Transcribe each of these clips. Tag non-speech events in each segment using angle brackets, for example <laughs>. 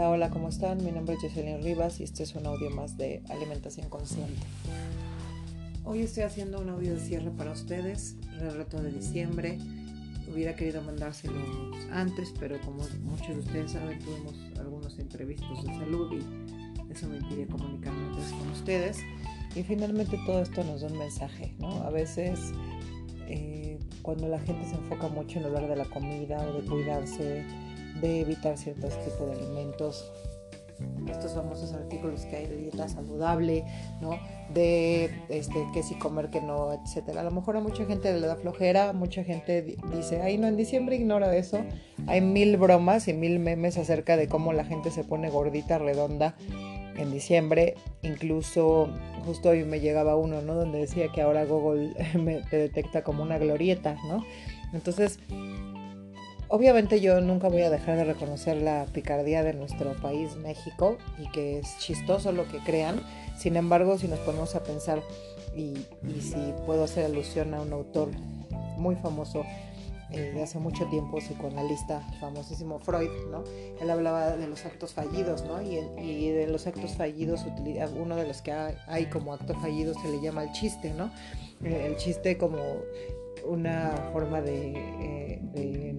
Hola, hola, ¿cómo están? Mi nombre es Jocelyn Rivas y este es un audio más de Alimentación Consciente. Hoy estoy haciendo un audio de cierre para ustedes, el reto de diciembre. Hubiera querido mandárselo antes, pero como muchos de ustedes saben, tuvimos algunos imprevistos de salud y eso me impide comunicarme antes con ustedes. Y finalmente todo esto nos da un mensaje, ¿no? A veces eh, cuando la gente se enfoca mucho en hablar de la comida o de cuidarse, de evitar ciertos tipos de alimentos, estos famosos artículos que hay de dieta saludable, ¿no? De este, que si comer, que no, etcétera. A lo mejor a mucha gente le da flojera, mucha gente dice, ay, no, en diciembre ignora eso. Hay mil bromas y mil memes acerca de cómo la gente se pone gordita, redonda en diciembre. Incluso justo hoy me llegaba uno, ¿no? Donde decía que ahora Google <laughs> me, te detecta como una glorieta, ¿no? Entonces, obviamente yo nunca voy a dejar de reconocer la picardía de nuestro país, México, y que es chistoso lo que crean. Sin embargo, si nos ponemos a pensar, y, si puedo hacer alusión a un autor muy famoso, eh, de hace mucho tiempo, psicoanalista famosísimo Freud, ¿no? Él hablaba de los actos fallidos, ¿no? Y, y de los actos fallidos, uno de los que hay, como acto fallido se le llama el chiste, ¿no? Eh, el chiste como una forma de, eh, de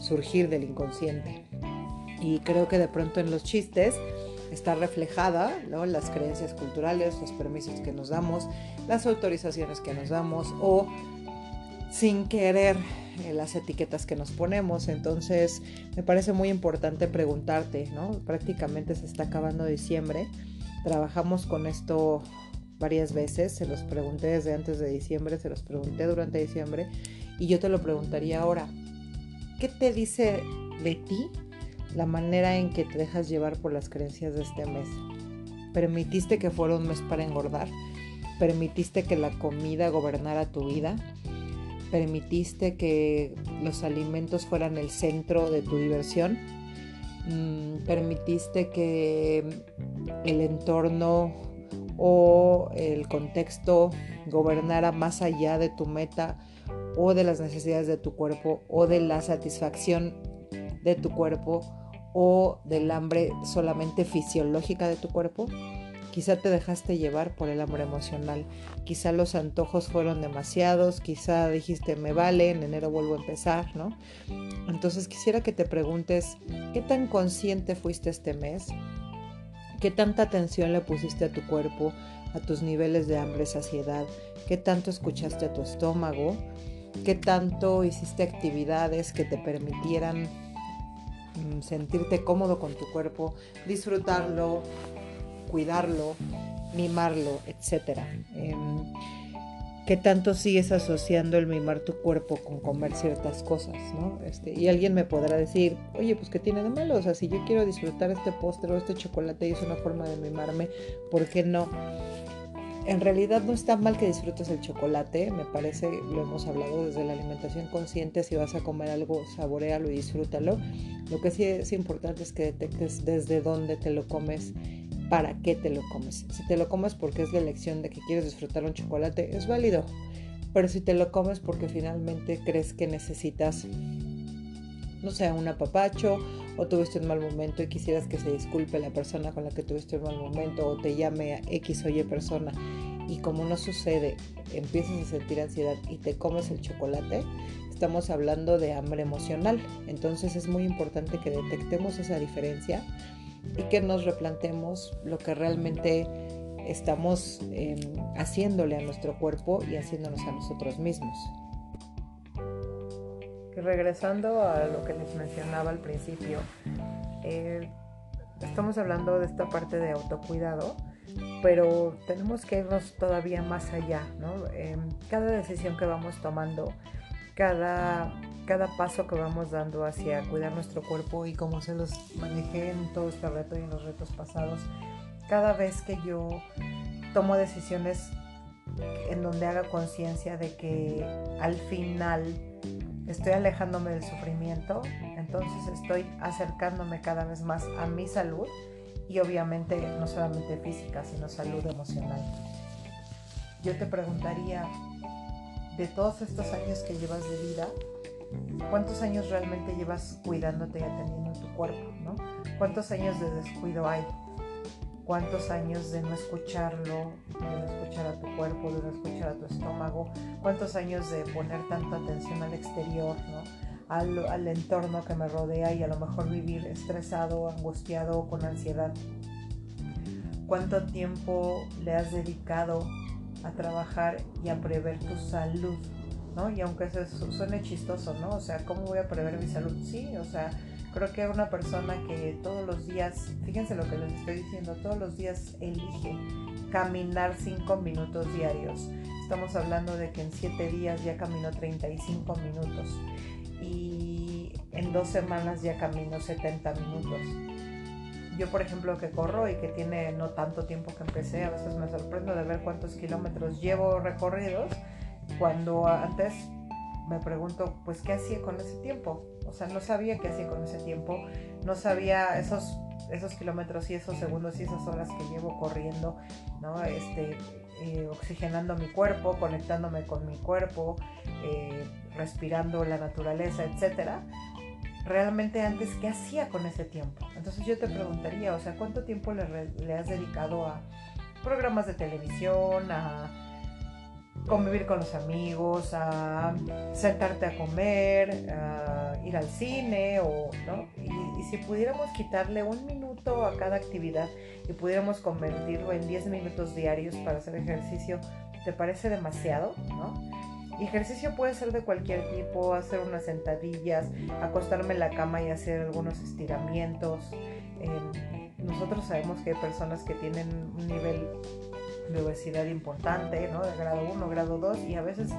surgir del inconsciente. Y creo que de pronto en los chistes está reflejada ¿no? las creencias culturales, los permisos que nos damos, las autorizaciones que nos damos o sin querer eh, las etiquetas que nos ponemos. Entonces me parece muy importante preguntarte, ¿no? Prácticamente se está acabando diciembre. Trabajamos con esto varias veces, se los pregunté desde antes de diciembre, se los pregunté durante diciembre y yo te lo preguntaría ahora. ¿Qué te dice de ti la manera en que te dejas llevar por las creencias de este mes? ¿Permitiste que fuera un mes para engordar? ¿Permitiste que la comida gobernara tu vida? permitiste que los alimentos fueran el centro de tu diversión, mm, permitiste que el entorno o el contexto gobernara más allá de tu meta o de las necesidades de tu cuerpo o de la satisfacción de tu cuerpo o del hambre solamente fisiológica de tu cuerpo. Quizá te dejaste llevar por el hambre emocional. Quizá los antojos fueron demasiados. Quizá dijiste, me vale, en enero vuelvo a empezar, ¿no? Entonces quisiera que te preguntes, ¿qué tan consciente fuiste este mes? ¿Qué tanta atención le pusiste a tu cuerpo, a tus niveles de hambre, saciedad? ¿Qué tanto escuchaste a tu estómago? ¿Qué tanto hiciste actividades que te permitieran mm, sentirte cómodo con tu cuerpo, disfrutarlo, cuidarlo, mimarlo, etc. Em, ¿Qué tanto sigues asociando el mimar tu cuerpo con comer ciertas cosas? ¿no? Este, y alguien me podrá decir, oye, pues ¿qué tiene de malo? O sea, si yo quiero disfrutar este postre o este chocolate y es una forma de mimarme, ¿por qué no? En realidad no está mal que disfrutes el chocolate, me parece, lo hemos hablado desde la alimentación consciente, si vas a comer algo, saborealo y disfrútalo. Lo que sí es importante es que detectes desde dónde te lo comes para qué te lo comes. Si te lo comes porque es la elección de que quieres disfrutar un chocolate, es válido. Pero si te lo comes porque finalmente crees que necesitas, no sé, un apapacho o tuviste un mal momento y quisieras que se disculpe la persona con la que tuviste un mal momento o te llame a X o Y persona y como no sucede, empiezas a sentir ansiedad y te comes el chocolate, estamos hablando de hambre emocional. Entonces es muy importante que detectemos esa diferencia y que nos replantemos lo que realmente estamos em, haciéndole a nuestro cuerpo y haciéndonos a nosotros mismos. Regresando a lo que les mencionaba al principio, eh, estamos hablando de esta parte de autocuidado, pero tenemos que irnos todavía más allá, ¿no? Em, cada decisión que vamos tomando, cada cada paso que vamos dando hacia cuidar nuestro cuerpo y como se los manejé en todo este reto y en los retos pasados, cada vez que yo tomo decisiones en donde haga conciencia de que al final estoy alejándome del sufrimiento, entonces estoy acercándome cada vez más a mi salud y obviamente no solamente física, sino salud emocional. Yo te preguntaría, de todos estos años que llevas de vida, ¿Cuántos años realmente llevas cuidándote y atendiendo tu cuerpo? ¿no? ¿Cuántos años de descuido hay? ¿Cuántos años de no escucharlo, de no escuchar a tu cuerpo, de no escuchar a tu estómago? ¿Cuántos años de poner tanta atención al exterior, ¿no? al, entorno que me rodea y a lo mejor vivir estresado, angustiado o con ansiedad? ¿Cuánto tiempo le has dedicado a trabajar y a prever tu salud? ¿no? Y aunque eso suene chistoso, ¿no? O sea, ¿cómo voy a prever mi salud? Sí, o sea, creo que una persona que todos los días, fíjense lo que les estoy diciendo, todos los días elige caminar 5 minutos diarios. Estamos hablando de que en 7 días ya camino 35 minutos y en dos semanas ya camino 70 minutos. Yo, por ejemplo, que corro y que tiene no tanto tiempo que empecé, a veces me sorprendo de ver cuántos kilómetros llevo recorridos cuando antes me pregunto, pues, ¿qué hacía con ese tiempo? O sea, no sabía qué hacía con ese tiempo, no sabía esos, esos kilómetros y esos segundos y esas horas que llevo corriendo, ¿no? Este, eh, oxigenando mi cuerpo, conectándome con mi cuerpo, eh, respirando la naturaleza, etcétera. Realmente antes, ¿qué hacía con ese tiempo? Entonces yo te preguntaría, o sea, ¿cuánto tiempo le, le has dedicado a programas de televisión, a convivir con los amigos, sentarte a comer, ir al cine o, ¿no? Y, si pudiéramos quitarle un minuto a cada actividad y pudiéramos convertirlo en 10 minutos diarios para hacer ejercicio, ¿te parece demasiado? ¿no? Ejercicio puede ser de cualquier tipo, hacer unas sentadillas, acostarme en la cama y hacer algunos estiramientos. nosotros sabemos que hay personas que tienen un nivel de obesidad importante, ¿no? De grado 1, grado 2 y a veces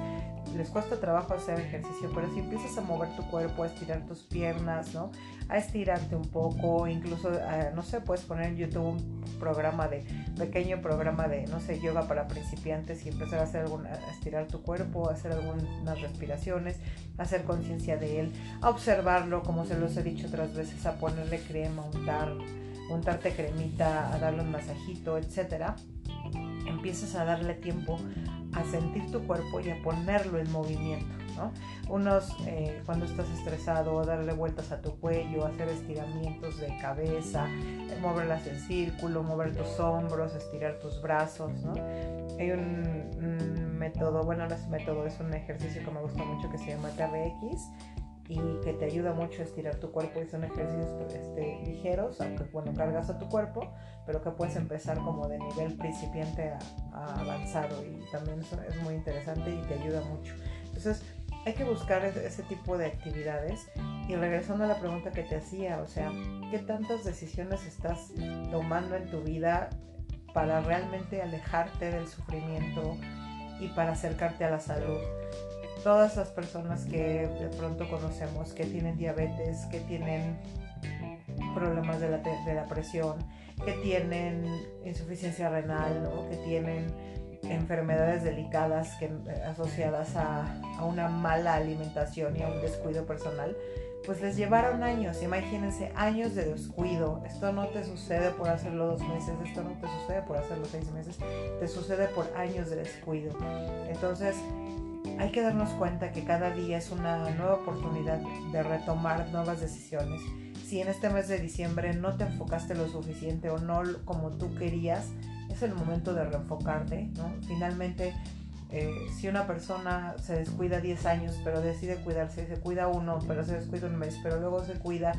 les cuesta trabajo hacer ejercicio, pero si empiezas a mover tu cuerpo, a estirar tus piernas, ¿no? A estirarte un poco, incluso, no sé, puedes poner en YouTube un programa de, pequeño programa de, no sé, yoga para principiantes y empezar a hacer algún, a estirar tu cuerpo, a hacer algunas respiraciones, a hacer conciencia de él, a observarlo, como se los he dicho otras veces, a ponerle crema, untar, untarte cremita, a darle un masajito, etcétera empiezas a darle tiempo a sentir tu cuerpo y a ponerlo en movimiento. ¿no? Unos, eh, cuando estás estresado, darle vueltas a tu cuello, hacer estiramientos de cabeza, eh, moverlas en círculo, mover tus hombros, estirar tus brazos. ¿no? Hay un, un método, bueno, no es método, es un ejercicio que me gusta mucho que se llama KBX y que te ayuda mucho a estirar tu cuerpo y son ejercicios este, ligeros, aunque bueno, cargas a tu cuerpo, pero que puedes empezar como de nivel principiante a, avanzado y también eso es muy interesante y te ayuda mucho. Entonces hay que buscar ese tipo de actividades y regresando a la pregunta que te hacía, o sea, ¿qué tantas decisiones estás tomando en tu vida para realmente alejarte del sufrimiento y para acercarte a la salud? Todas las personas que de pronto conocemos que tienen diabetes, que tienen problemas de la, de la presión, que tienen insuficiencia renal, que tienen enfermedades delicadas que, eh, asociadas a, a, una mala alimentación y a un descuido personal, pues les llevaron años, imagínense, años de descuido. Esto no te sucede por hacerlo dos meses, esto no te sucede por hacerlo seis meses, te sucede por años de descuido. Entonces, hay que darnos cuenta que cada día es una nueva oportunidad de retomar nuevas decisiones. Si en este mes de diciembre no te enfocaste lo suficiente o no como tú querías, es el momento de reenfocarte. ¿no? Finalmente, eh, si una persona se descuida 10 años, pero decide cuidarse, se cuida uno, pero se descuida un mes, pero luego se cuida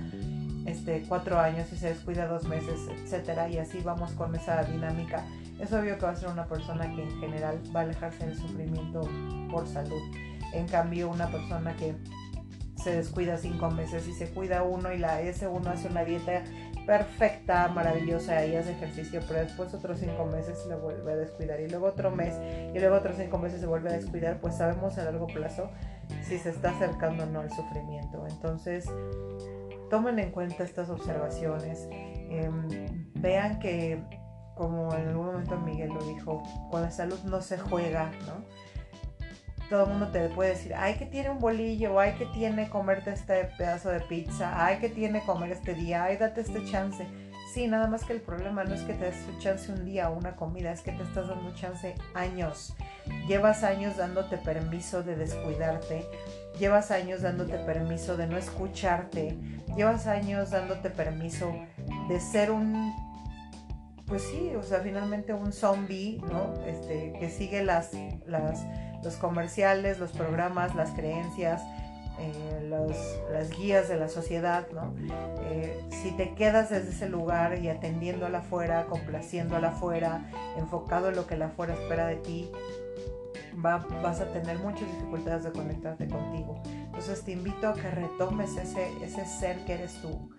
este, cuatro años y se descuida dos meses, etcétera, y así vamos con esa dinámica es obvio que va a ser una persona que en general va a alejarse del sufrimiento por salud. En cambio, una persona que se descuida cinco meses y se cuida uno y la ese uno hace una dieta perfecta, maravillosa y hace ejercicio, pero después otros cinco meses se vuelve a descuidar y luego otro mes y luego otros cinco meses se vuelve a descuidar, pues sabemos a largo plazo si se está acercando o no al sufrimiento. Entonces, tomen en cuenta estas observaciones, em, vean que como en algún momento Miguel lo dijo, con la salud no se juega, ¿no? Todo el mundo te puede decir, ay, que tiene un bolillo, ay, que tiene comerte este pedazo de pizza, ay, que tiene comer este día, ay, date este chance. Sí, nada más que el problema no es que te des chance un día o una comida, es que te estás dando chance años. Llevas años dándote permiso de descuidarte llevas años dándote permiso de no escucharte, llevas años dándote permiso de ser un, pues sí, o sea, finalmente un zombie, ¿no? Este, que sigue las, las, los comerciales, los programas, las creencias, eh, las guías de la sociedad, ¿no? Eh, si te quedas desde ese lugar y atendiendo a la afuera, complaciendo a la afuera, enfocado en lo que la afuera espera de ti, vas a tener muchas dificultades de conectarte contigo. Entonces te invito a que retomes ese, ese ser que eres tú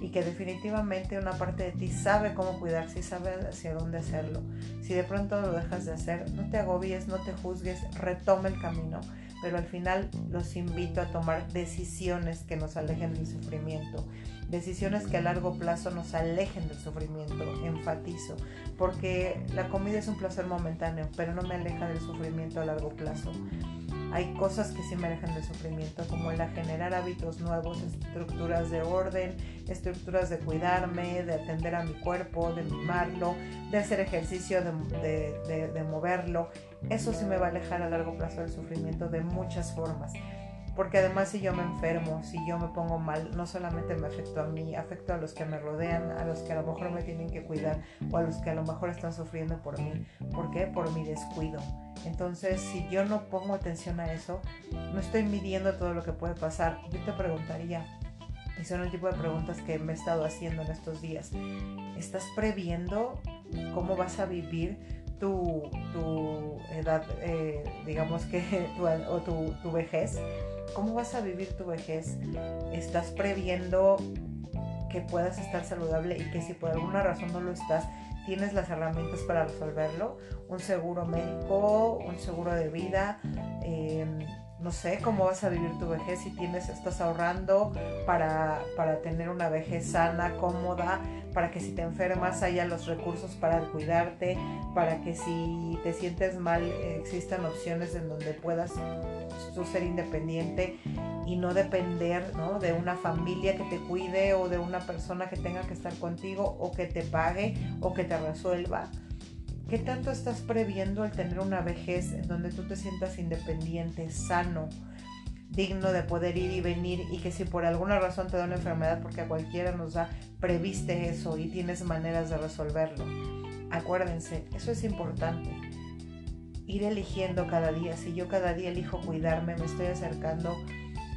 y que definitivamente una parte de ti sabe cómo cuidarse y sabe hacia dónde hacerlo. Si de pronto lo dejas de hacer, no te agobies, no te juzgues, retome el camino, pero al final los invito a tomar decisiones que nos alejen del sufrimiento, decisiones que a largo plazo nos alejen del sufrimiento, enfatizo, porque la comida es un placer momentáneo, pero no me aleja del sufrimiento a largo plazo. Hay cosas que sí me alejan del sufrimiento, como el generar hábitos nuevos, estructuras de orden, estructuras de cuidarme, de atender a mi cuerpo, de mimarlo, de hacer ejercicio, de, de moverlo. Eso sí me va a alejar a largo plazo del sufrimiento de muchas formas. Porque además si yo me enfermo, si yo me pongo mal, no solamente me afecto a mí, afecto a los que me rodean, a los que a lo mejor me tienen que cuidar o a los que a lo mejor están sufriendo por mí. ¿Por qué? Por mi descuido. Entonces, si yo no pongo atención a eso, no estoy midiendo todo lo que puede pasar. Yo te preguntaría, y son el tipo de preguntas que me he estado haciendo en estos días, ¿estás previendo cómo vas a vivir tu, tu edad, eh, digamos que, <laughs> o tu, tu vejez? ¿Cómo vas a vivir tu vejez? ¿Estás previendo que puedas estar saludable y que si por alguna razón no lo estás, tienes las herramientas para resolverlo? Un seguro médico, un seguro de vida, eh, no sé cómo vas a vivir tu vejez si tienes, estás ahorrando para, para, tener una vejez sana, cómoda, para que si te enfermas haya los recursos para cuidarte, para que si te sientes mal existan opciones en donde puedas tú ser independiente y no depender ¿no? de una familia que te cuide o de una persona que tenga que estar contigo o que te pague o que te resuelva. ¿Qué tanto estás previendo el tener una vejez en donde tú te sientas independiente, sano, digno de poder ir y venir y que si por alguna razón te da una enfermedad, porque a cualquiera nos da, previste eso y tienes maneras de resolverlo? Acuérdense, eso es importante. Ir eligiendo cada día. Si yo cada día elijo cuidarme, me estoy acercando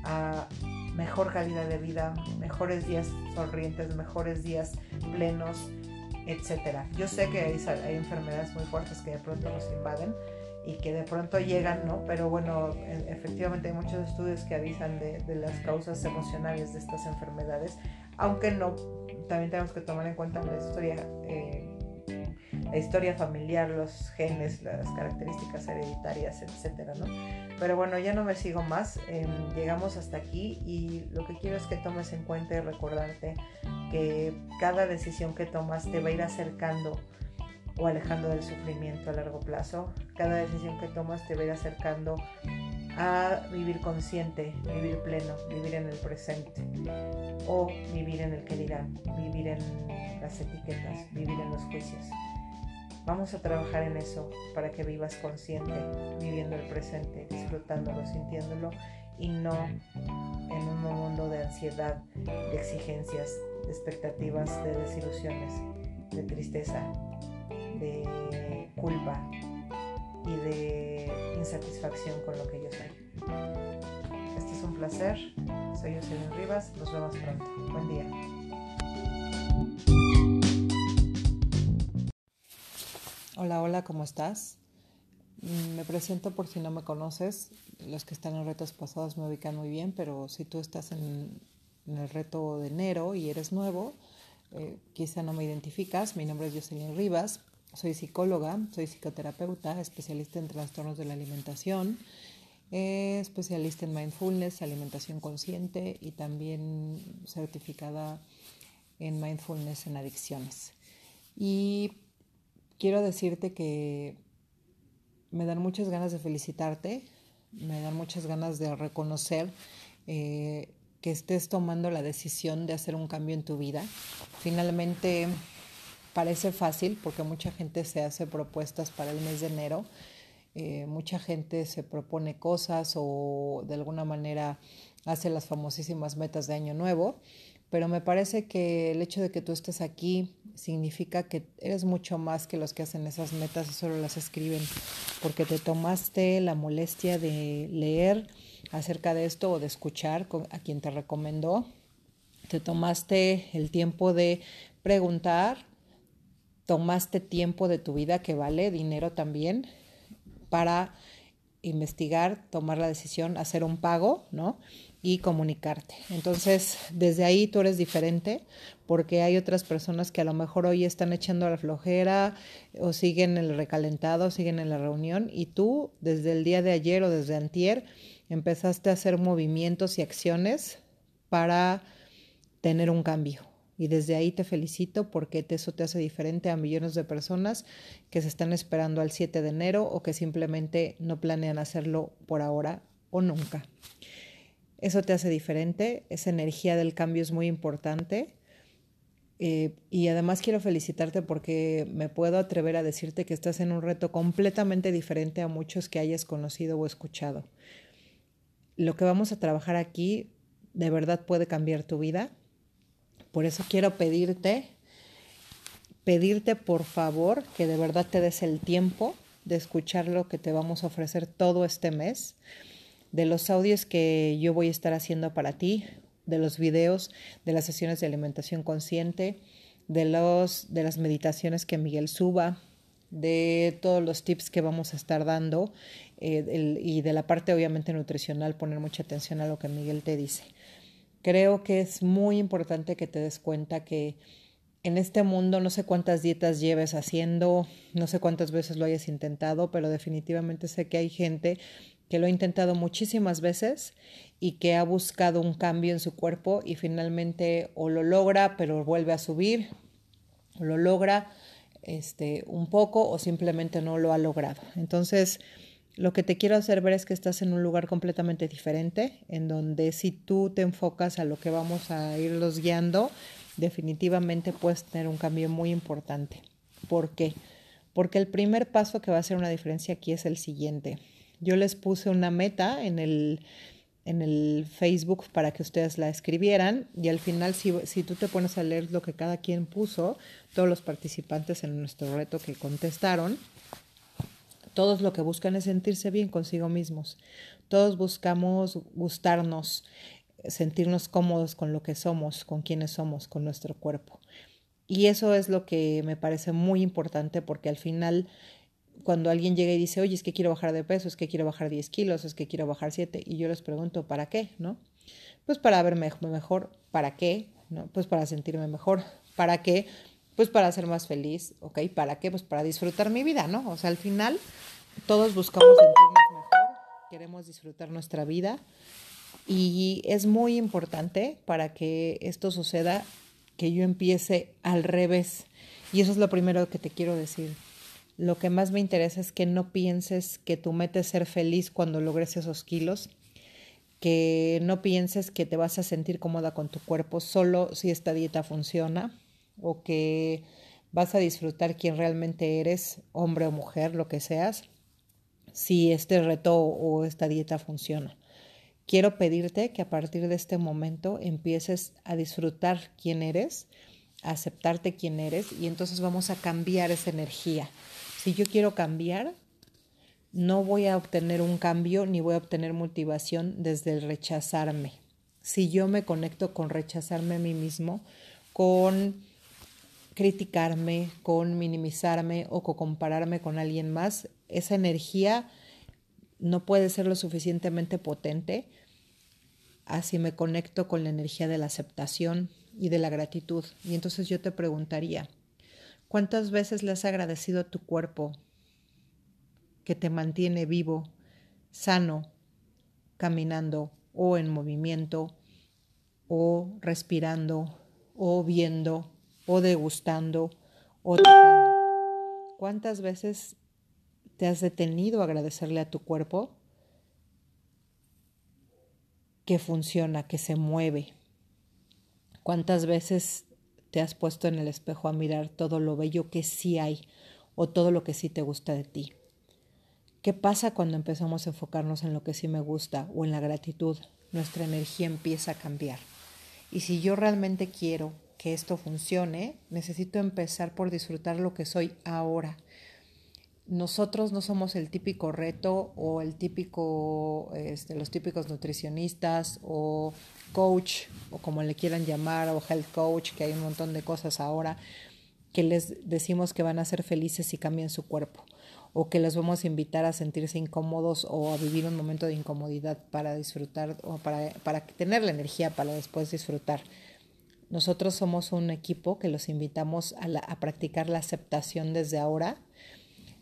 a mejor calidad de vida, mejores días sonrientes, mejores días plenos, etcétera. Yo sé que hay, enfermedades muy fuertes que de pronto nos invaden y que de pronto llegan, ¿no? Pero bueno, e, efectivamente hay muchos estudios que avisan de, las causas emocionales de estas enfermedades, aunque no, también tenemos que tomar en cuenta la historia, eh, la historia familiar, los genes, las características hereditarias, etcétera, ¿no? Pero bueno, ya no me sigo más, em, llegamos hasta aquí y lo que quiero es que tomes en cuenta y recordarte que cada decisión que tomas te va a ir acercando o alejando del sufrimiento a largo plazo. Cada decisión que tomas te va a ir acercando a vivir consciente, vivir pleno, vivir en el presente o vivir en el que dirán, vivir en las etiquetas, vivir en los juicios. Vamos a trabajar en eso para que vivas consciente, viviendo el presente, disfrutándolo, sintiéndolo y no en un mundo de ansiedad, de exigencias, de expectativas, de desilusiones, de tristeza, de culpa y de insatisfacción con lo que yo soy. Este es un placer. Soy Jocelyn Rivas. Nos vemos pronto. Buen día. Hola, hola, ¿cómo estás? Mm, me presento por si no me conoces. Los que están en retos pasados me ubican muy bien, pero si tú estás en en el reto de enero y eres nuevo, eh, quizá no me identificas. Mi nombre es Jocelyn Rivas, soy psicóloga, soy psicoterapeuta, especialista en trastornos de la alimentación, eh, especialista en mindfulness, alimentación consciente y también certificada en mindfulness en adicciones. Y quiero decirte que me dan muchas ganas de felicitarte, me dan muchas ganas de reconocer eh, que estés tomando la decisión de hacer un cambio en tu vida. Finalmente parece fácil porque mucha gente se hace propuestas para el mes de enero eh, mucha gente se propone cosas o de alguna manera hace las famosísimas metas de año nuevo, pero me parece que el hecho de que tú estés aquí significa que eres mucho más que los que hacen esas metas y solo las escriben, porque te tomaste la molestia de leer acerca de esto o de escuchar a quien te recomendó, te tomaste el tiempo de preguntar, tomaste tiempo de tu vida que vale dinero también para investigar, tomar la decisión, hacer un pago, ¿no? Y comunicarte. Entonces, desde ahí tú eres diferente porque hay otras personas que a lo mejor hoy están echando la flojera o siguen el recalentado, siguen en la reunión y tú desde el día de ayer o desde antier empezaste a hacer movimientos y acciones para tener un cambio. Y desde ahí te felicito porque eso te hace diferente a millones de personas que se están esperando al 7 de enero o que simplemente no planean hacerlo por ahora o nunca. Eso te hace diferente, esa energía del cambio es muy importante. Eh, y además quiero felicitarte porque me puedo atrever a decirte que estás en un reto completamente diferente a muchos que hayas conocido o escuchado. Lo que vamos a trabajar aquí de verdad puede cambiar tu vida por eso quiero pedirte, pedirte por favor que de verdad te des el tiempo de escuchar lo que te vamos a ofrecer todo este mes, de los audios que yo voy a estar haciendo para ti, de los videos, de las sesiones de alimentación consciente, de, los, de las meditaciones que Miguel suba, de todos los tips que vamos a estar dando eh, y de la parte obviamente nutricional, poner mucha atención a lo que Miguel te dice. Creo que es muy importante que te des cuenta que en este mundo no sé cuántas dietas lleves haciendo, no sé cuántas veces lo hayas intentado, pero definitivamente sé que hay gente que lo ha intentado muchísimas veces y que ha buscado un cambio en su cuerpo y finalmente o lo logra pero vuelve a subir, o lo logra este, un poco o simplemente no lo ha logrado. Entonces, lo que te quiero hacer ver es que estás en un lugar completamente diferente, en donde si tú te enfocas a lo que vamos a irlos guiando, definitivamente puedes tener un cambio muy importante. ¿Por qué? Porque el primer paso que va a hacer una diferencia aquí es el siguiente. Yo les puse una meta en el, en el Facebook para que ustedes la escribieran y al final si, si tú te pones a leer lo que cada quien puso, todos los participantes en nuestro reto que contestaron, todos lo que buscan es sentirse bien consigo mismos. Todos buscamos gustarnos, sentirnos cómodos con lo que somos, con quienes somos, con nuestro cuerpo. Y eso es lo que me parece muy importante porque al final cuando alguien llega y dice, oye, es que quiero bajar de peso, es que quiero bajar 10 kilos, es que quiero bajar 7, y yo les pregunto, ¿para qué? ¿No? Pues para verme mejor, ¿para qué? ¿No? Pues para sentirme mejor, ¿para qué? Pues para ser más feliz, ¿ok? ¿Para qué? Pues para disfrutar mi vida, ¿no? O sea, al final todos buscamos sentirnos mejor, queremos disfrutar nuestra vida y es muy importante para que esto suceda que yo empiece al revés. Y eso es lo primero que te quiero decir. Lo que más me interesa es que no pienses que tu meta es ser feliz cuando logres esos kilos, que no pienses que te vas a sentir cómoda con tu cuerpo solo si esta dieta funciona o que vas a disfrutar quién realmente eres, hombre o mujer, lo que seas, si este reto o esta dieta funciona. Quiero pedirte que a partir de este momento empieces a disfrutar quién eres, a aceptarte quién eres y entonces vamos a cambiar esa energía. Si yo quiero cambiar, no voy a obtener un cambio ni voy a obtener motivación desde el rechazarme. Si yo me conecto con rechazarme a mí mismo, con criticarme, con minimizarme o con compararme con alguien más, esa energía no puede ser lo suficientemente potente así me conecto con la energía de la aceptación y de la gratitud. Y entonces yo te preguntaría, ¿cuántas veces le has agradecido a tu cuerpo que te mantiene vivo, sano, caminando o en movimiento o respirando o viendo o degustando o tocando. ¿Cuántas veces te has detenido a agradecerle a tu cuerpo que funciona, que se mueve? ¿Cuántas veces te has puesto en el espejo a mirar todo lo bello que sí hay o todo lo que sí te gusta de ti? ¿Qué pasa cuando empezamos a enfocarnos en lo que sí me gusta o en la gratitud? Nuestra energía empieza a cambiar. Y si yo realmente quiero que esto funcione, necesito empezar por disfrutar lo que soy ahora. Nosotros no somos el típico reto o el típico, este, los típicos nutricionistas o coach o como le quieran llamar o health coach, que hay un montón de cosas ahora que les decimos que van a ser felices si cambian su cuerpo o que los vamos a invitar a sentirse incómodos o a vivir un momento de incomodidad para disfrutar o para, para tener la energía para después disfrutar. Nosotros somos un equipo que los invitamos a, a practicar la aceptación desde ahora.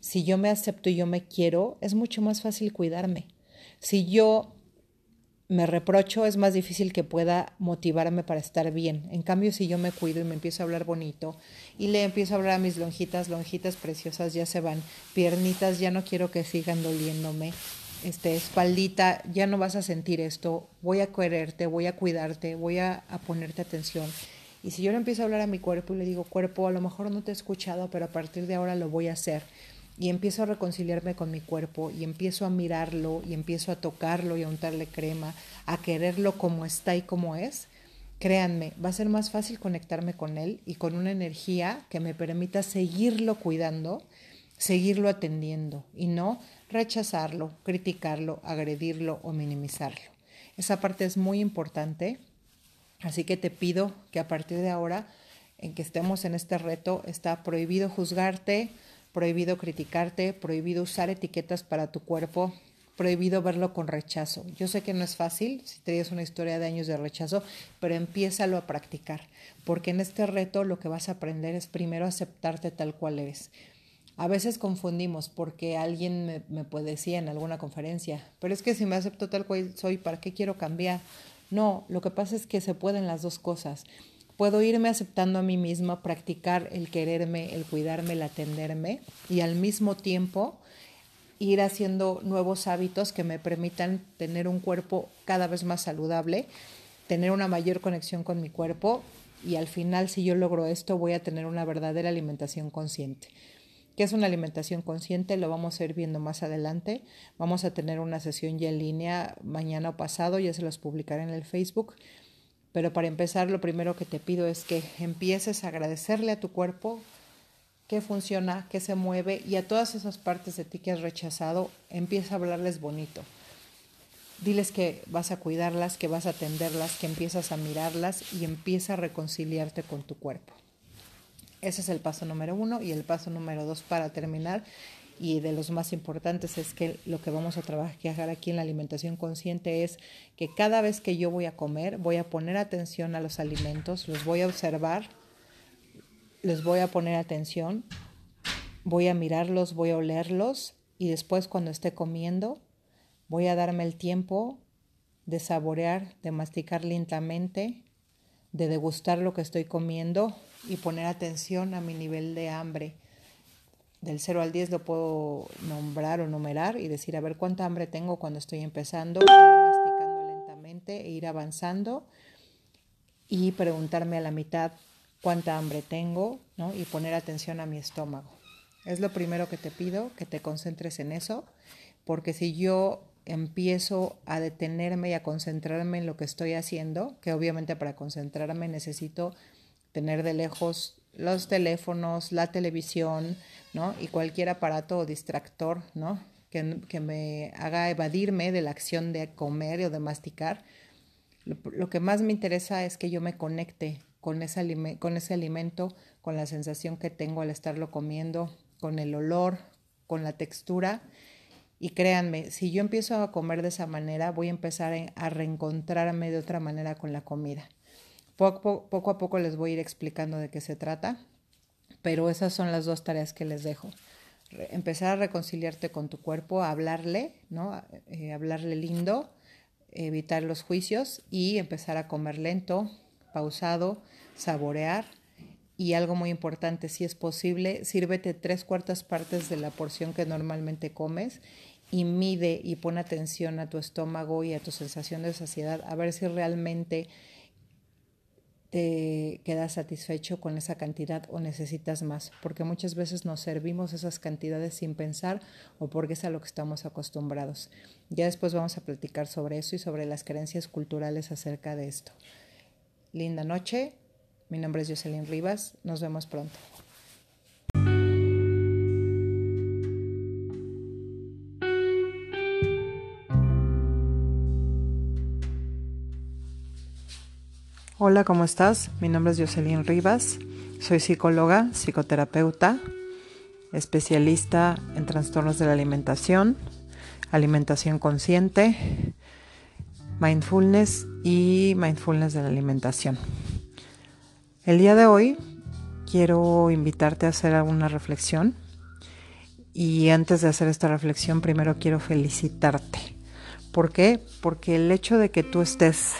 Si yo me acepto y yo me quiero, es mucho más fácil cuidarme. Si yo me reprocho, es más difícil que pueda motivarme para estar bien. En cambio, si yo me cuido y me empiezo a hablar bonito y le empiezo a hablar a mis lonjitas, lonjitas preciosas ya se van, piernitas ya no quiero que sigan doliéndome, este, espaldita, ya no vas a sentir esto, voy a quererte, voy a cuidarte, voy a, a ponerte atención. Y si yo le empiezo a hablar a mi cuerpo y le digo, cuerpo, a lo mejor no te he escuchado, pero a partir de ahora lo voy a hacer y empiezo a reconciliarme con mi cuerpo y empiezo a mirarlo y empiezo a tocarlo y a untarle crema, a quererlo como está y como es, créanme, va a ser más fácil conectarme con él y con una energía que me permita seguirlo cuidando, seguirlo atendiendo y no rechazarlo, criticarlo, agredirlo o minimizarlo. Esa parte es muy importante, así que te pido que a partir de ahora, en que estemos en este reto, está prohibido juzgarte, prohibido criticarte, prohibido usar etiquetas para tu cuerpo, prohibido verlo con rechazo. Yo sé que no es fácil si te una historia de años de rechazo, pero empiézalo a practicar, porque en este reto lo que vas a aprender es primero aceptarte tal cual eres. A veces confundimos porque alguien me, me puede decir en alguna conferencia, pero es que si me acepto tal cual soy, ¿para qué quiero cambiar? No, lo que pasa es que se pueden las dos cosas puedo irme aceptando a mí misma, practicar el quererme, el cuidarme, el atenderme y al mismo tiempo ir haciendo nuevos hábitos que me permitan tener un cuerpo cada vez más saludable, tener una mayor conexión con mi cuerpo y al final si yo logro esto voy a tener una verdadera alimentación consciente. ¿Qué es una alimentación consciente? Lo vamos a ir viendo más adelante. Vamos a tener una sesión ya en línea mañana o pasado, ya se los publicaré en el Facebook pero para empezar, lo primero que te pido es que empieces a agradecerle a tu cuerpo que funciona, que se mueve y a todas esas partes de ti que has rechazado, empieza a hablarles bonito. Diles que vas a cuidarlas, que vas a atenderlas, que empiezas a mirarlas y empieza a reconciliarte con tu cuerpo. Ese es el paso número uno y el paso número dos para terminar y de los más importantes es que lo que vamos a trabajar aquí en la alimentación consciente es que cada vez que yo voy a comer, voy a poner atención a los alimentos, los voy a observar, les voy a poner atención, voy a mirarlos, voy a olerlos y después cuando esté comiendo, voy a darme el tiempo de saborear, de masticar lentamente, de degustar lo que estoy comiendo y poner atención a mi nivel de hambre del 0 al 10 lo puedo nombrar o numerar y decir a ver cuánta hambre tengo cuando estoy empezando, ir masticando lentamente e ir avanzando y preguntarme a la mitad cuánta hambre tengo ¿no? y poner atención a mi estómago. Es lo primero que te pido, que te concentres en eso, porque si yo empiezo a detenerme y a concentrarme en lo que estoy haciendo, que obviamente para concentrarme necesito tener de lejos los teléfonos, la televisión, ¿no? Y cualquier aparato o distractor, ¿no? Que, que me haga evadirme de la acción de comer o de masticar. Lo, que más me interesa es que yo me conecte con ese, con ese alimento, con la sensación que tengo al estarlo comiendo, con el olor, con la textura. Y créanme, si yo empiezo a comer de esa manera, voy a empezar a reencontrarme de otra manera con la comida. Poco, a poco les voy a ir explicando de qué se trata, pero esas son las dos tareas que les dejo. empezar a reconciliarte con tu cuerpo, hablarle, ¿no? Eh, hablarle lindo, evitar los juicios y empezar a comer lento, pausado, saborear. Y algo muy importante, si es posible, sírvete tres cuartas partes de la porción que normalmente comes y mide y pon atención a tu estómago y a tu sensación de saciedad, a ver si realmente te quedas satisfecho con esa cantidad o necesitas más, porque muchas veces nos servimos esas cantidades sin pensar o porque es a lo que estamos acostumbrados. Ya después vamos a platicar sobre eso y sobre las creencias culturales acerca de esto. Linda noche, mi nombre es Jocelyn Rivas, nos vemos pronto. Hola, ¿cómo estás? Mi nombre es Jocelyn Rivas, soy psicóloga, psicoterapeuta, especialista en trastornos de la alimentación, alimentación consciente, mindfulness y mindfulness de la alimentación. El día de hoy quiero invitarte a hacer alguna reflexión y antes de hacer esta reflexión primero quiero felicitarte. ¿Por qué? Porque el hecho de que tú estés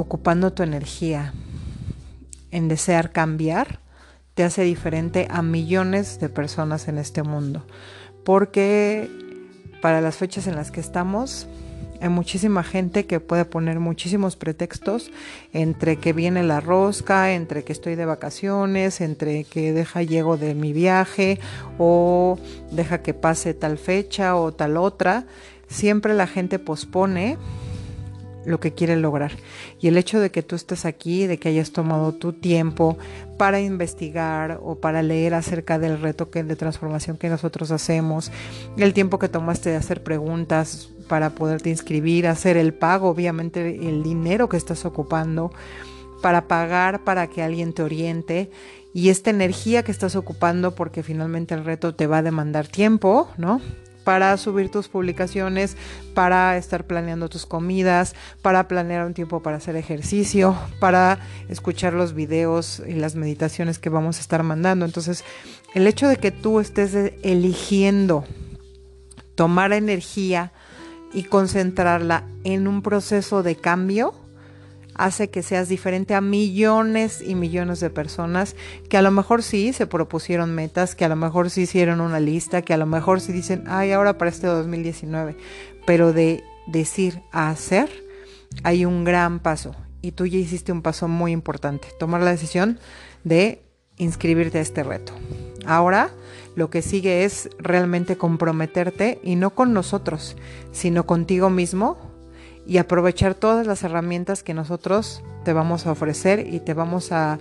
ocupando tu energía en desear cambiar, te hace diferente a millones de personas en este mundo. Porque para las fechas en las que estamos, hay muchísima gente que puede poner muchísimos pretextos entre que viene la rosca, entre que estoy de vacaciones, entre que deja llego de mi viaje o deja que pase tal fecha o tal otra. Siempre la gente pospone lo que quiere lograr. Y el hecho de que tú estés aquí, de que hayas tomado tu tiempo para investigar o para leer acerca del reto que, de transformación que nosotros hacemos, el tiempo que tomaste de hacer preguntas para poderte inscribir, hacer el pago, obviamente el dinero que estás ocupando, para pagar para que alguien te oriente y esta energía que estás ocupando porque finalmente el reto te va a demandar tiempo, ¿no? Para subir tus publicaciones, para estar planeando tus comidas, para planear un tiempo para hacer ejercicio, para escuchar los videos y las meditaciones que vamos a estar mandando. Entonces, el hecho de que tú estés eligiendo tomar energía y concentrarla en un proceso de cambio, hace que seas diferente a millones y millones de personas que a lo mejor sí se propusieron metas, que a lo mejor sí hicieron una lista, que a lo mejor sí dicen, ay, ahora para este 2019, pero de decir a hacer hay un gran paso y tú ya hiciste un paso muy importante, tomar la decisión de inscribirte a este reto. Ahora lo que sigue es realmente comprometerte y no con nosotros, sino contigo mismo y aprovechar todas las herramientas que nosotros te vamos a ofrecer y te vamos a,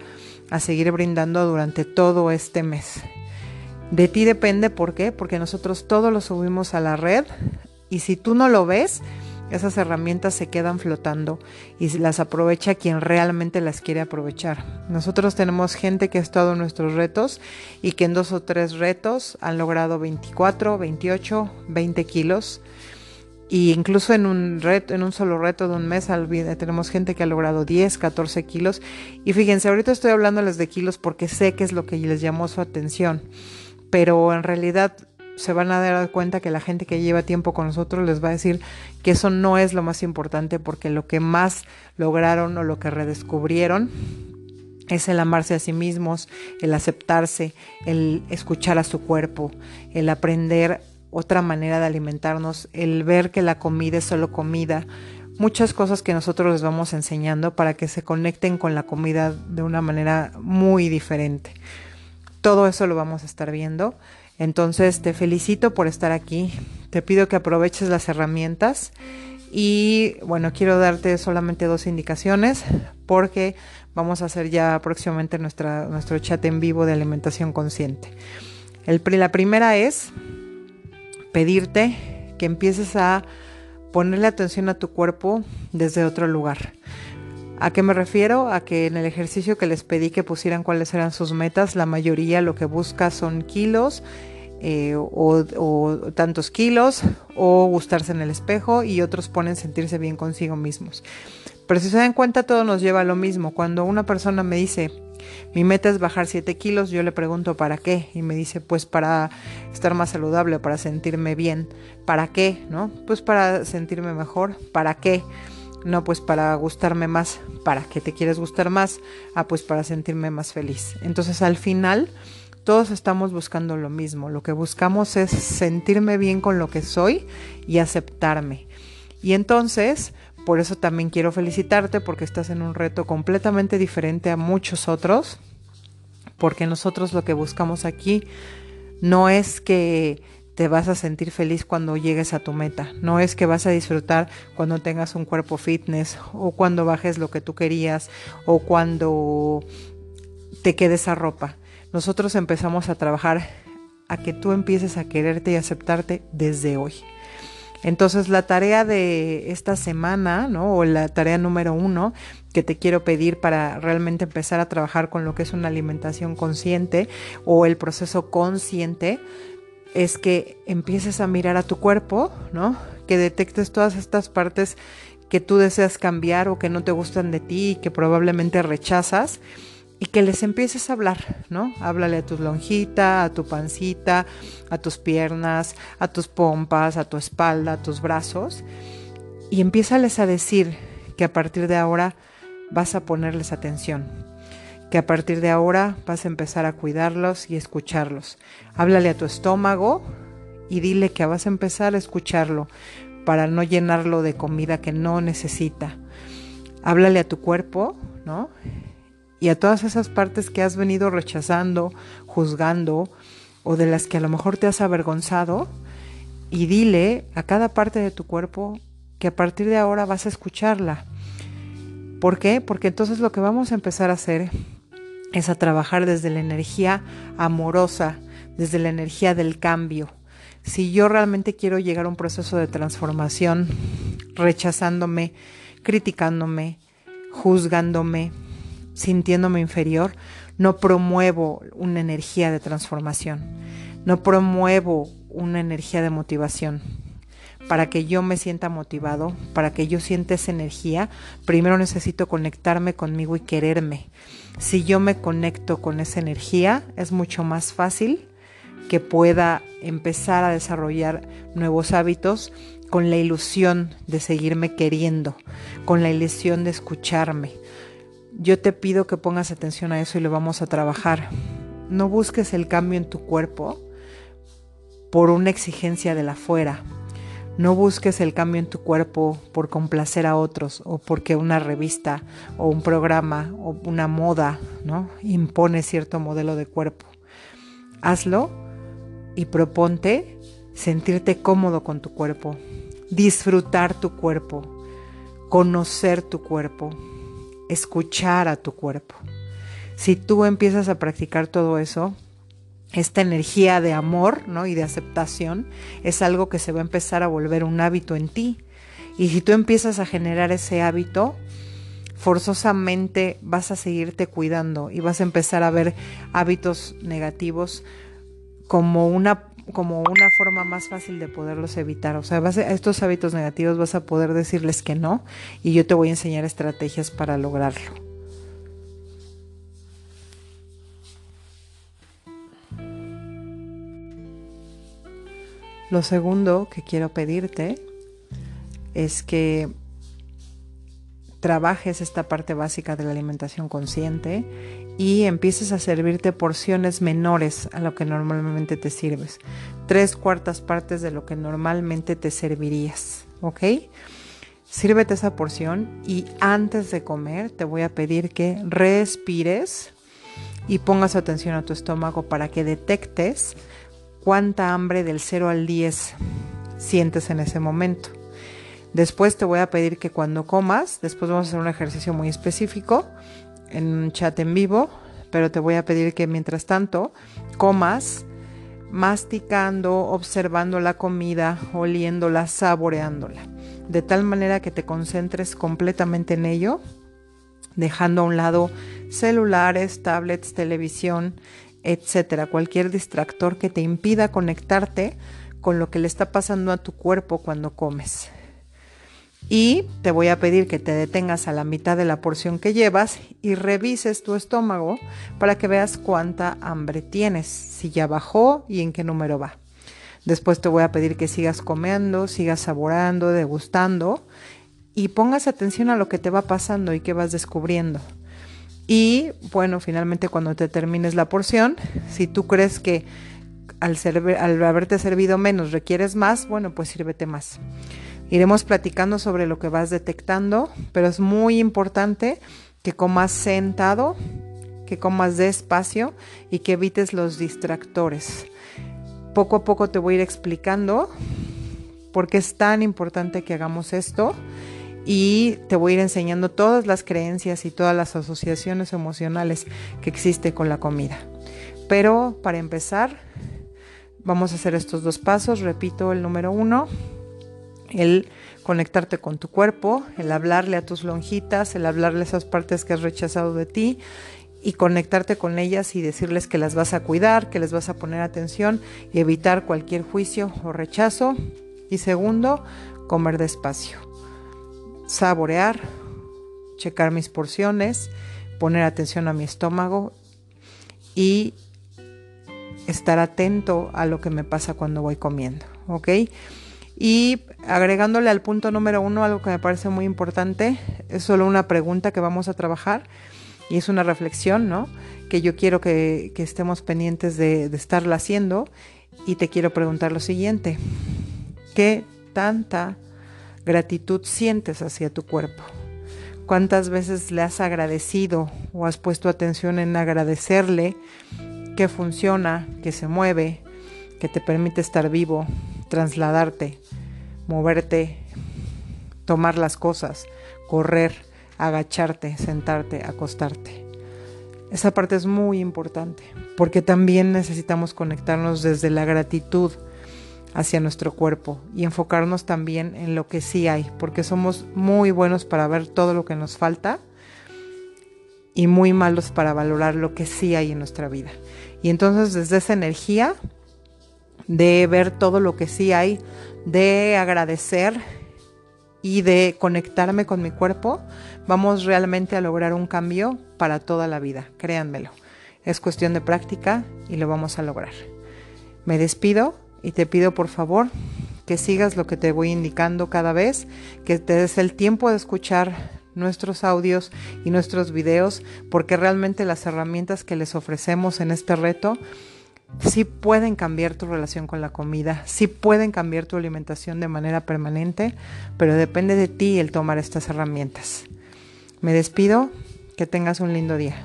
seguir brindando durante todo este mes. De ti depende, ¿por qué? Porque nosotros todo lo subimos a la red y si tú no lo ves, esas herramientas se quedan flotando y las aprovecha quien realmente las quiere aprovechar. Nosotros tenemos gente que ha estado en nuestros retos y que en dos o tres retos han logrado 24, 28, 20 kilos y incluso en un reto, en un solo reto de un mes, tenemos gente que ha logrado 10, 14 kilos. Y fíjense, ahorita estoy hablándoles de kilos porque sé que es lo que les llamó su atención. Pero en realidad se van a dar cuenta que la gente que lleva tiempo con nosotros les va a decir que eso no es lo más importante porque lo que más lograron o lo que redescubrieron es el amarse a sí mismos, el aceptarse, el escuchar a su cuerpo, el aprender otra manera de alimentarnos, el ver que la comida es solo comida, muchas cosas que nosotros les vamos enseñando para que se conecten con la comida de una manera muy diferente. Todo eso lo vamos a estar viendo. Entonces te felicito por estar aquí. Te pido que aproveches las herramientas y bueno, quiero darte solamente dos indicaciones porque vamos a hacer ya próximamente nuestra, nuestro chat en vivo de alimentación consciente. El, la primera es pedirte que empieces a ponerle atención a tu cuerpo desde otro lugar. ¿A qué me refiero? A que en el ejercicio que les pedí que pusieran cuáles eran sus metas, la mayoría lo que busca son kilos eh, o, o, tantos kilos o gustarse en el espejo y otros ponen sentirse bien consigo mismos. Pero si se dan cuenta todo nos lleva a lo mismo. Cuando una persona me dice, mi meta es bajar 7 kilos, yo le pregunto para qué y me dice pues para estar más saludable, para sentirme bien. ¿Para qué? ¿No? Pues para sentirme mejor. ¿Para qué? No, pues para gustarme más. ¿Para qué te quieres gustar más? Ah, pues para sentirme más feliz. Entonces al final todos estamos buscando lo mismo. Lo que buscamos es sentirme bien con lo que soy y aceptarme. Y entonces Por eso también quiero felicitarte porque estás en un reto completamente diferente a muchos otros, porque nosotros lo que buscamos aquí no es que te vas a sentir feliz cuando llegues a tu meta, no es que vas a disfrutar cuando tengas un cuerpo fitness o cuando bajes lo que tú querías o cuando te quedes a ropa. Nosotros empezamos a trabajar a que tú empieces a quererte y aceptarte desde hoy. Entonces la tarea de esta semana, ¿no? O la tarea número uno que te quiero pedir para realmente empezar a trabajar con lo que es una alimentación consciente o el proceso consciente, es que empieces a mirar a tu cuerpo, ¿no? Que detectes todas estas partes que tú deseas cambiar o que no te gustan de ti y que probablemente rechazas y que les empieces a hablar, ¿no? Háblale a tu lonjita, a tu pancita, a tus piernas, a tus pompas, a tu espalda, a tus brazos y empiézales a decir que a partir de ahora vas a ponerles atención, que a partir de ahora vas a empezar a cuidarlos y escucharlos. Háblale a tu estómago y dile que vas a empezar a escucharlo para no llenarlo de comida que no necesita. Háblale a tu cuerpo, ¿no? Y a todas esas partes que has venido rechazando, juzgando o de las que a lo mejor te has avergonzado y dile a cada parte de tu cuerpo que a partir de ahora vas a escucharla. ¿Por qué? Porque entonces lo que vamos a empezar a hacer es a trabajar desde la energía amorosa, desde la energía del cambio. Si yo realmente quiero llegar a un proceso de transformación rechazándome, criticándome, juzgándome, sintiéndome inferior, no promuevo una energía de transformación, no promuevo una energía de motivación. Para que yo me sienta motivado, para que yo sienta esa energía, primero necesito conectarme conmigo y quererme. Si yo me conecto con esa energía, es mucho más fácil que pueda empezar a desarrollar nuevos hábitos con la ilusión de seguirme queriendo, con la ilusión de escucharme, yo te pido que pongas atención a eso y lo vamos a trabajar. No busques el cambio en tu cuerpo por una exigencia de la fuera. No busques el cambio en tu cuerpo por complacer a otros o porque una revista o un programa o una moda ¿no? impone cierto modelo de cuerpo. Hazlo y proponte sentirte cómodo con tu cuerpo, disfrutar tu cuerpo, conocer tu cuerpo, escuchar a tu cuerpo. Si tú empiezas a practicar todo eso, esta energía de amor ¿no? y de aceptación es algo que se va a empezar a volver un hábito en ti. Y si tú empiezas a generar ese hábito, forzosamente vas a seguirte cuidando y vas a empezar a ver hábitos negativos como una como una forma más fácil de poderlos evitar. O sea, a, estos hábitos negativos vas a poder decirles que no y yo te voy a enseñar estrategias para lograrlo. Lo segundo que quiero pedirte es que trabajes esta parte básica de la alimentación consciente y empieces a servirte porciones menores a lo que normalmente te sirves. Tres cuartas partes de lo que normalmente te servirías, ¿ok? Sírvete esa porción y antes de comer te voy a pedir que respires y pongas atención a tu estómago para que detectes cuánta hambre del 0 al 10 sientes en ese momento. Después te voy a pedir que cuando comas, después vamos a hacer un ejercicio muy específico en un chat en vivo, pero te voy a pedir que mientras tanto comas masticando, observando la comida, oliéndola, saboreándola, de tal manera que te concentres completamente en ello, dejando a un lado celulares, tablets, televisión, etcétera, cualquier distractor que te impida conectarte con lo que le está pasando a tu cuerpo cuando comes y te voy a pedir que te detengas a la mitad de la porción que llevas y revises tu estómago para que veas cuánta hambre tienes, si ya bajó y en qué número va. Después te voy a pedir que sigas comiendo, sigas saboreando, degustando y pongas atención a lo que te va pasando y que vas descubriendo. Y bueno, finalmente cuando te termines la porción, si tú crees que al, al haberte servido menos requieres más, bueno, pues sírvete más. Iremos platicando sobre lo que vas detectando, pero es muy importante que comas sentado, que comas despacio y que evites los distractores. Poco a poco te voy a ir explicando por qué es tan importante que hagamos esto y te voy a ir enseñando todas las creencias y todas las asociaciones emocionales que existe con la comida. Pero para empezar, vamos a hacer estos dos pasos. Repito, el número uno, el conectarte con tu cuerpo, el hablarle a tus lonjitas, el hablarle a esas partes que has rechazado de ti y conectarte con ellas y decirles que las vas a cuidar, que les vas a poner atención y evitar cualquier juicio o rechazo. Y segundo, comer despacio, saborear, checar mis porciones, poner atención a mi estómago y estar atento a lo que me pasa cuando voy comiendo, ¿ok? Y agregándole al punto número uno algo que me parece muy importante, es solo una pregunta que vamos a trabajar y es una reflexión, ¿no? Que yo quiero que, estemos pendientes de, estarla haciendo y te quiero preguntar lo siguiente, ¿qué tanta gratitud sientes hacia tu cuerpo? ¿Cuántas veces le has agradecido o has puesto atención en agradecerle que funciona, que se mueve, que te permite estar vivo, trasladarte, moverte, tomar las cosas, correr, agacharte, sentarte, acostarte. Esa parte es muy importante porque también necesitamos conectarnos desde la gratitud hacia nuestro cuerpo y enfocarnos también en lo que sí hay, porque somos muy buenos para ver todo lo que nos falta y muy malos para valorar lo que sí hay en nuestra vida. Y entonces desde esa energía de ver todo lo que sí hay, de agradecer y de conectarme con mi cuerpo, vamos realmente a lograr un cambio para toda la vida, créanmelo. Es cuestión de práctica y lo vamos a lograr. Me despido y te pido por favor que sigas lo que te voy indicando cada vez, que te des el tiempo de escuchar nuestros audios y nuestros videos, porque realmente las herramientas que les ofrecemos en este reto sí pueden cambiar tu relación con la comida, sí pueden cambiar tu alimentación de manera permanente, pero depende de ti el tomar estas herramientas. Me despido, que tengas un lindo día.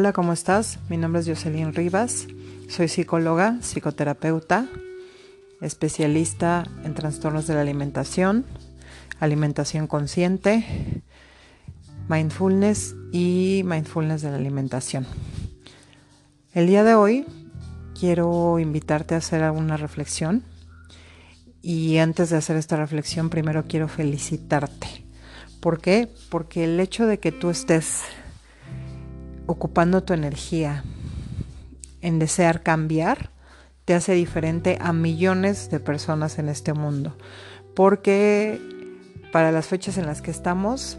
Hola, ¿cómo estás? Mi nombre es Jocelyn Rivas, soy psicóloga, psicoterapeuta, especialista en trastornos de la alimentación, alimentación consciente, mindfulness y mindfulness de la alimentación. El día de hoy quiero invitarte a hacer alguna reflexión y antes de hacer esta reflexión primero quiero felicitarte. ¿Por qué? Porque el hecho de que tú estés ocupando tu energía en desear cambiar, te hace diferente a millones de personas en este mundo. Porque para las fechas en las que estamos,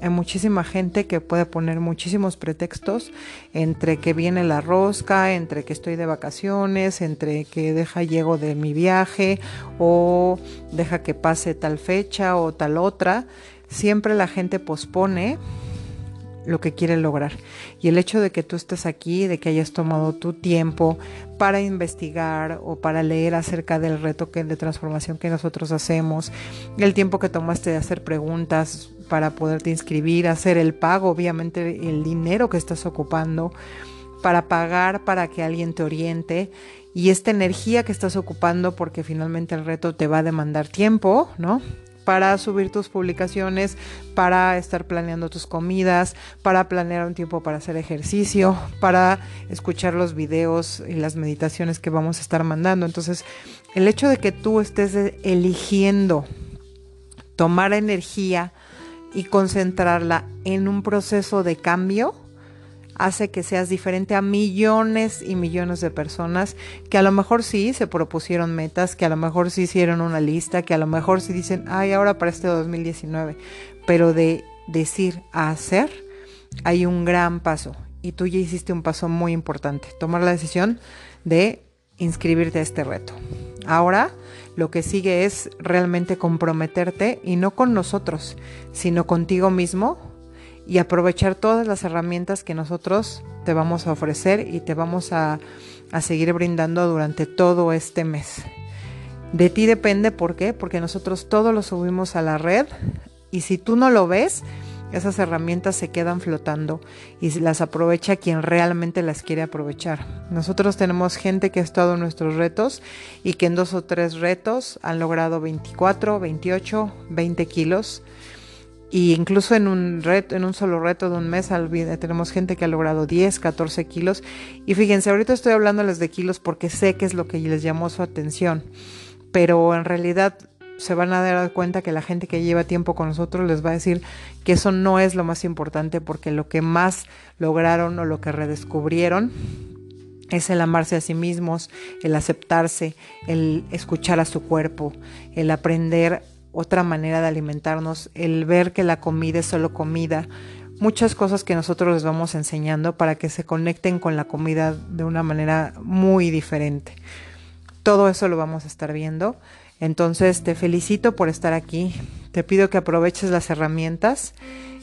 hay muchísima gente que puede poner muchísimos pretextos entre que viene la rosca, entre que estoy de vacaciones, entre que deja llego de mi viaje o deja que pase tal fecha o tal otra. Siempre la gente pospone lo que quiere lograr. Y el hecho de que tú estés aquí, de que hayas tomado tu tiempo para investigar o para leer acerca del reto que, de transformación que nosotros hacemos, el tiempo que tomaste de hacer preguntas para poderte inscribir, hacer el pago, obviamente el dinero que estás ocupando, para pagar para que alguien te oriente y esta energía que estás ocupando porque finalmente el reto te va a demandar tiempo, ¿no? Para subir tus publicaciones, para estar planeando tus comidas, para planear un tiempo para hacer ejercicio, para escuchar los videos y las meditaciones que vamos a estar mandando. Entonces, el hecho de que tú estés eligiendo tomar energía y concentrarla en un proceso de cambio, hace que seas diferente a millones y millones de personas que a lo mejor sí se propusieron metas, que a lo mejor sí hicieron una lista, que a lo mejor sí dicen, ay, ahora para este 2019, pero de decir a hacer hay un gran paso y tú ya hiciste un paso muy importante, tomar la decisión de inscribirte a este reto. Ahora lo que sigue es realmente comprometerte y no con nosotros, sino contigo mismo y aprovechar todas las herramientas que nosotros te vamos a ofrecer y te vamos a, a seguir brindando durante todo este mes. De ti depende, ¿por qué? Porque nosotros todo lo subimos a la red y si tú no lo ves, esas herramientas se quedan flotando y las aprovecha quien realmente las quiere aprovechar. Nosotros tenemos gente que ha estado en nuestros retos y que en dos o tres retos han logrado 24, 28, 20 kilos. Y incluso en un reto, en un solo reto de un mes, tenemos gente que ha logrado 10, 14 kilos. Y fíjense, ahorita estoy hablándoles de kilos porque sé que es lo que les llamó su atención. Pero en realidad se van a dar cuenta que la gente que lleva tiempo con nosotros les va a decir que eso no es lo más importante porque lo que más lograron o lo que redescubrieron es el amarse a sí mismos, el aceptarse, el escuchar a su cuerpo, el aprender otra manera de alimentarnos, el ver que la comida es solo comida, muchas cosas que nosotros les vamos enseñando para que se conecten con la comida de una manera muy diferente. Todo eso lo vamos a estar viendo. Entonces te felicito por estar aquí, te pido que aproveches las herramientas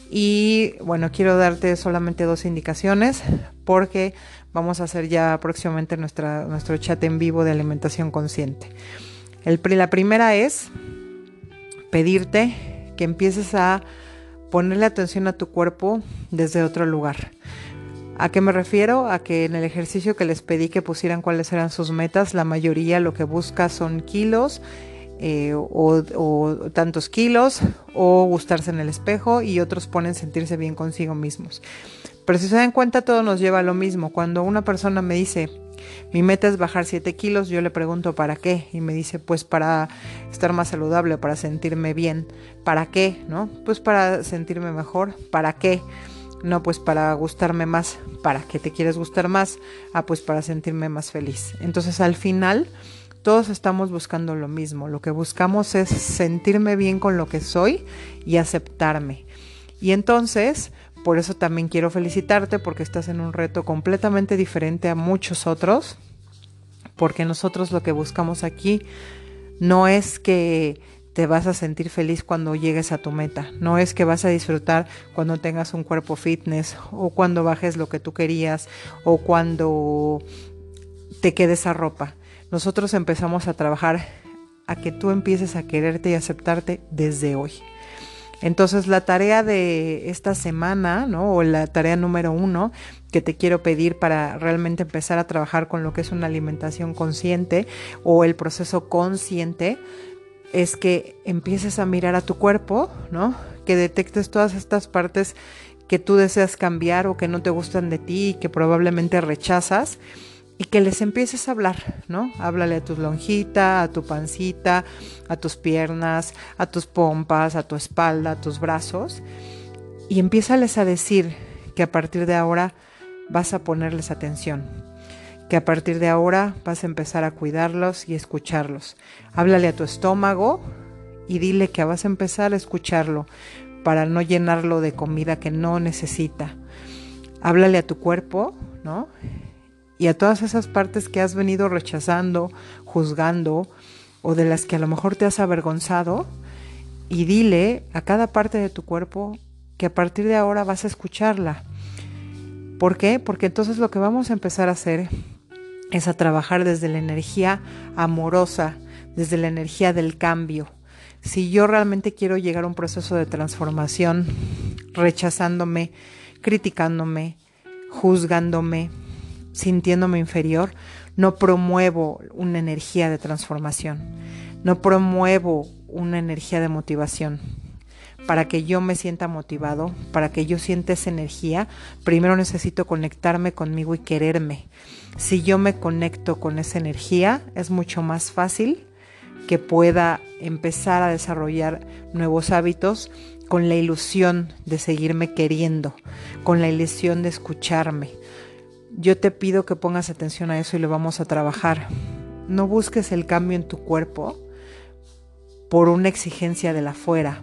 y bueno, quiero darte solamente dos indicaciones porque vamos a hacer ya próximamente nuestra, nuestro chat en vivo de alimentación consciente. El, la primera es pedirte que empieces a ponerle atención a tu cuerpo desde otro lugar. ¿A qué me refiero? A que en el ejercicio que les pedí que pusieran cuáles eran sus metas, la mayoría lo que busca son kilos eh, o, tantos kilos o gustarse en el espejo y otros ponen sentirse bien consigo mismos. Pero si se dan cuenta todo nos lleva a lo mismo. Cuando una persona me dice, mi meta es bajar 7 kilos, yo le pregunto, ¿para qué? Y me dice, pues para estar más saludable, para sentirme bien. ¿Para qué? ¿No? Pues para sentirme mejor. ¿Para qué? No, pues para gustarme más. ¿Para qué te quieres gustar más? Ah, pues para sentirme más feliz. Entonces al final todos estamos buscando lo mismo. Lo que buscamos es sentirme bien con lo que soy y aceptarme. Y entonces, por eso también quiero felicitarte porque estás en un reto completamente diferente a muchos otros. Porque nosotros lo que buscamos aquí no es que te vas a sentir feliz cuando llegues a tu meta. No es que vas a disfrutar cuando tengas un cuerpo fitness o cuando bajes lo que tú querías o cuando te quedes a ropa. Nosotros empezamos a trabajar a que tú empieces a quererte y aceptarte desde hoy. Entonces la tarea de esta semana, ¿no? O la tarea número uno que te quiero pedir para realmente empezar a trabajar con lo que es una alimentación consciente o el proceso consciente, es que empieces a mirar a tu cuerpo, ¿no? Que detectes todas estas partes que tú deseas cambiar o que no te gustan de ti y que probablemente rechazas y que les empieces a hablar, ¿no? Háblale a tu lonjita, a tu pancita, a tus piernas, a tus pompas, a tu espalda, a tus brazos y empiézales a decir que a partir de ahora vas a ponerles atención, que a partir de ahora vas a empezar a cuidarlos y escucharlos. Háblale a tu estómago y dile que vas a empezar a escucharlo para no llenarlo de comida que no necesita. Háblale a tu cuerpo, ¿no? Y a todas esas partes que has venido rechazando, juzgando o de las que a lo mejor te has avergonzado y dile a cada parte de tu cuerpo que a partir de ahora vas a escucharla. ¿Por qué? Porque entonces lo que vamos a empezar a hacer es a trabajar desde la energía amorosa, desde la energía del cambio. Si yo realmente quiero llegar a un proceso de transformación, rechazándome, criticándome, juzgándome, sintiéndome inferior, no promuevo una energía de transformación, no promuevo una energía de motivación. Para que yo me sienta motivado, para que yo sienta esa energía, primero necesito conectarme conmigo y quererme. Si yo me conecto con esa energía, es mucho más fácil que pueda empezar a desarrollar nuevos hábitos con la ilusión de seguirme queriendo, con la ilusión de escucharme. Yo te pido que pongas atención a eso y lo vamos a trabajar. No busques el cambio en tu cuerpo por una exigencia de la fuera,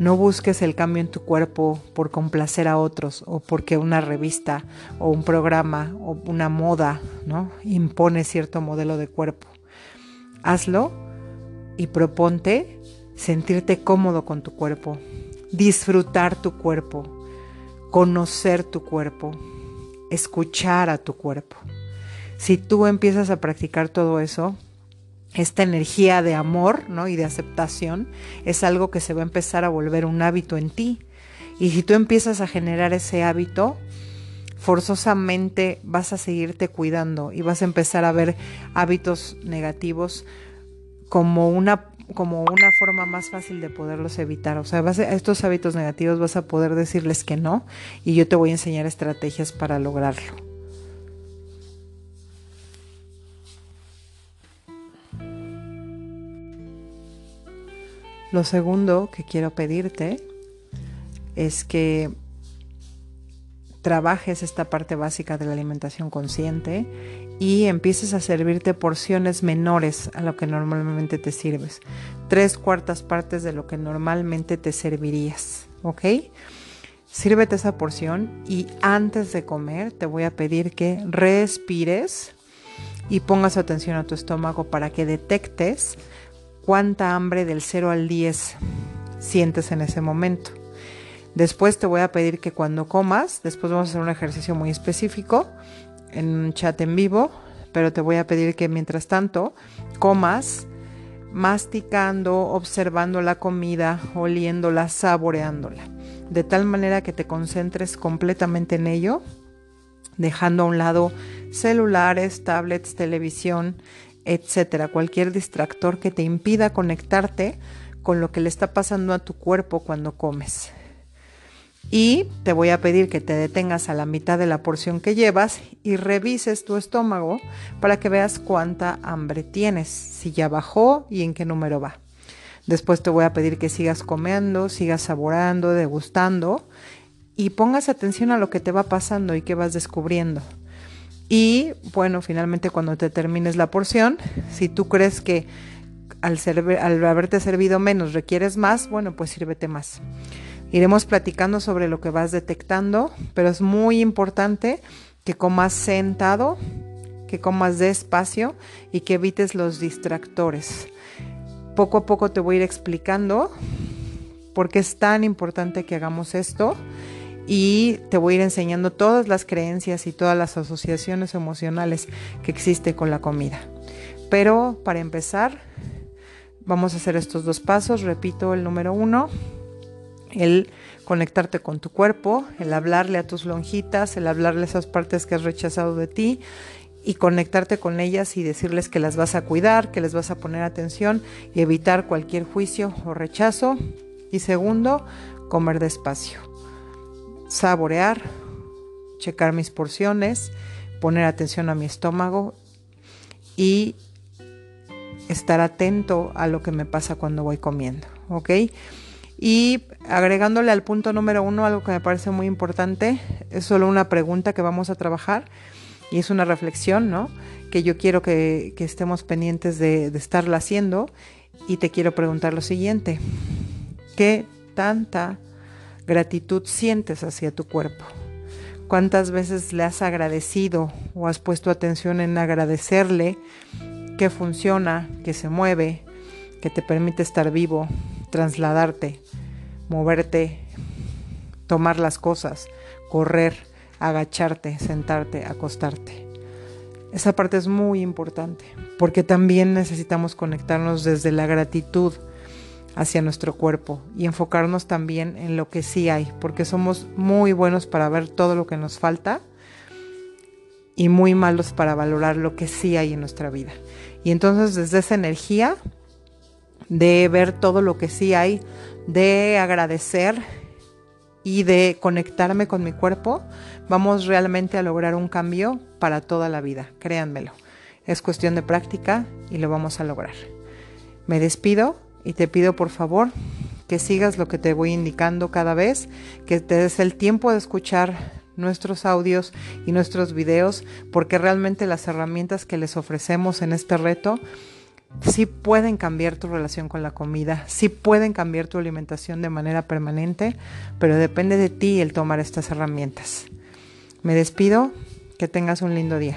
no busques el cambio en tu cuerpo por complacer a otros o porque una revista o un programa o una moda ¿no? impone cierto modelo de cuerpo. Hazlo y proponte sentirte cómodo con tu cuerpo, disfrutar tu cuerpo, conocer tu cuerpo, escuchar a tu cuerpo. Si tú empiezas a practicar todo eso, esta energía de amor ¿no? y de aceptación es algo que se va a empezar a volver un hábito en ti. Y si tú empiezas a generar ese hábito, forzosamente vas a seguirte cuidando y vas a empezar a ver hábitos negativos como una como una forma más fácil de poderlos evitar. O sea, a, estos hábitos negativos vas a poder decirles que no y yo te voy a enseñar estrategias para lograrlo. Lo segundo que quiero pedirte es que trabajes esta parte básica de la alimentación consciente y empieces a servirte porciones menores a lo que normalmente te sirves. Tres cuartas partes de lo que normalmente te servirías, ¿ok? Sírvete esa porción y antes de comer te voy a pedir que respires y pongas atención a tu estómago para que detectes cuánta hambre del 0 al 10 sientes en ese momento. Después te voy a pedir que cuando comas, después vamos a hacer un ejercicio muy específico en un chat en vivo, pero te voy a pedir que mientras tanto comas masticando, observando la comida, oliéndola, saboreándola, de tal manera que te concentres completamente en ello, dejando a un lado celulares, tablets, televisión, etcétera, cualquier distractor que te impida conectarte con lo que le está pasando a tu cuerpo cuando comes. Y te voy a pedir que te detengas a la mitad de la porción que llevas y revises tu estómago para que veas cuánta hambre tienes, si ya bajó y en qué número va. Después te voy a pedir que sigas comiendo, sigas saboreando, degustando y pongas atención a lo que te va pasando y que vas descubriendo. Y bueno, finalmente cuando te termines la porción, si tú crees que al, al haberte servido menos requieres más, bueno, pues sírvete más. Iremos platicando sobre lo que vas detectando, pero es muy importante que comas sentado, que comas despacio y que evites los distractores. Poco a poco te voy a ir explicando por qué es tan importante que hagamos esto y te voy a ir enseñando todas las creencias y todas las asociaciones emocionales que existen con la comida. Pero para empezar, vamos a hacer estos dos pasos. Repito el número uno el conectarte con tu cuerpo, el hablarle a tus lonjitas, el hablarle a esas partes que has rechazado de ti y conectarte con ellas y decirles que las vas a cuidar, que les vas a poner atención y evitar cualquier juicio o rechazo. Y segundo, comer despacio, saborear, checar mis porciones, poner atención a mi estómago y estar atento a lo que me pasa cuando voy comiendo, ¿ok? Y agregándole al punto número uno algo que me parece muy importante, es solo una pregunta que vamos a trabajar y es una reflexión, ¿no? Que yo quiero que, estemos pendientes de, de estarla haciendo y te quiero preguntar lo siguiente, ¿qué tanta gratitud sientes hacia tu cuerpo? ¿Cuántas veces le has agradecido o has puesto atención en agradecerle que funciona, que se mueve, que te permite estar vivo, trasladarte, moverte, tomar las cosas, correr, agacharte, sentarte, acostarte. Esa parte es muy importante porque también necesitamos conectarnos desde la gratitud hacia nuestro cuerpo y enfocarnos también en lo que sí hay, porque somos muy buenos para ver todo lo que nos falta y muy malos para valorar lo que sí hay en nuestra vida. Y entonces desde esa energía de ver todo lo que sí hay, de agradecer y de conectarme con mi cuerpo, vamos realmente a lograr un cambio para toda la vida, créanmelo. Es cuestión de práctica y lo vamos a lograr. Me despido y te pido por favor que sigas lo que te voy indicando cada vez, que te des el tiempo de escuchar nuestros audios y nuestros videos, porque realmente las herramientas que les ofrecemos en este reto sí pueden cambiar tu relación con la comida, sí pueden cambiar tu alimentación de manera permanente, pero depende de ti el tomar estas herramientas. Me despido, que tengas un lindo día.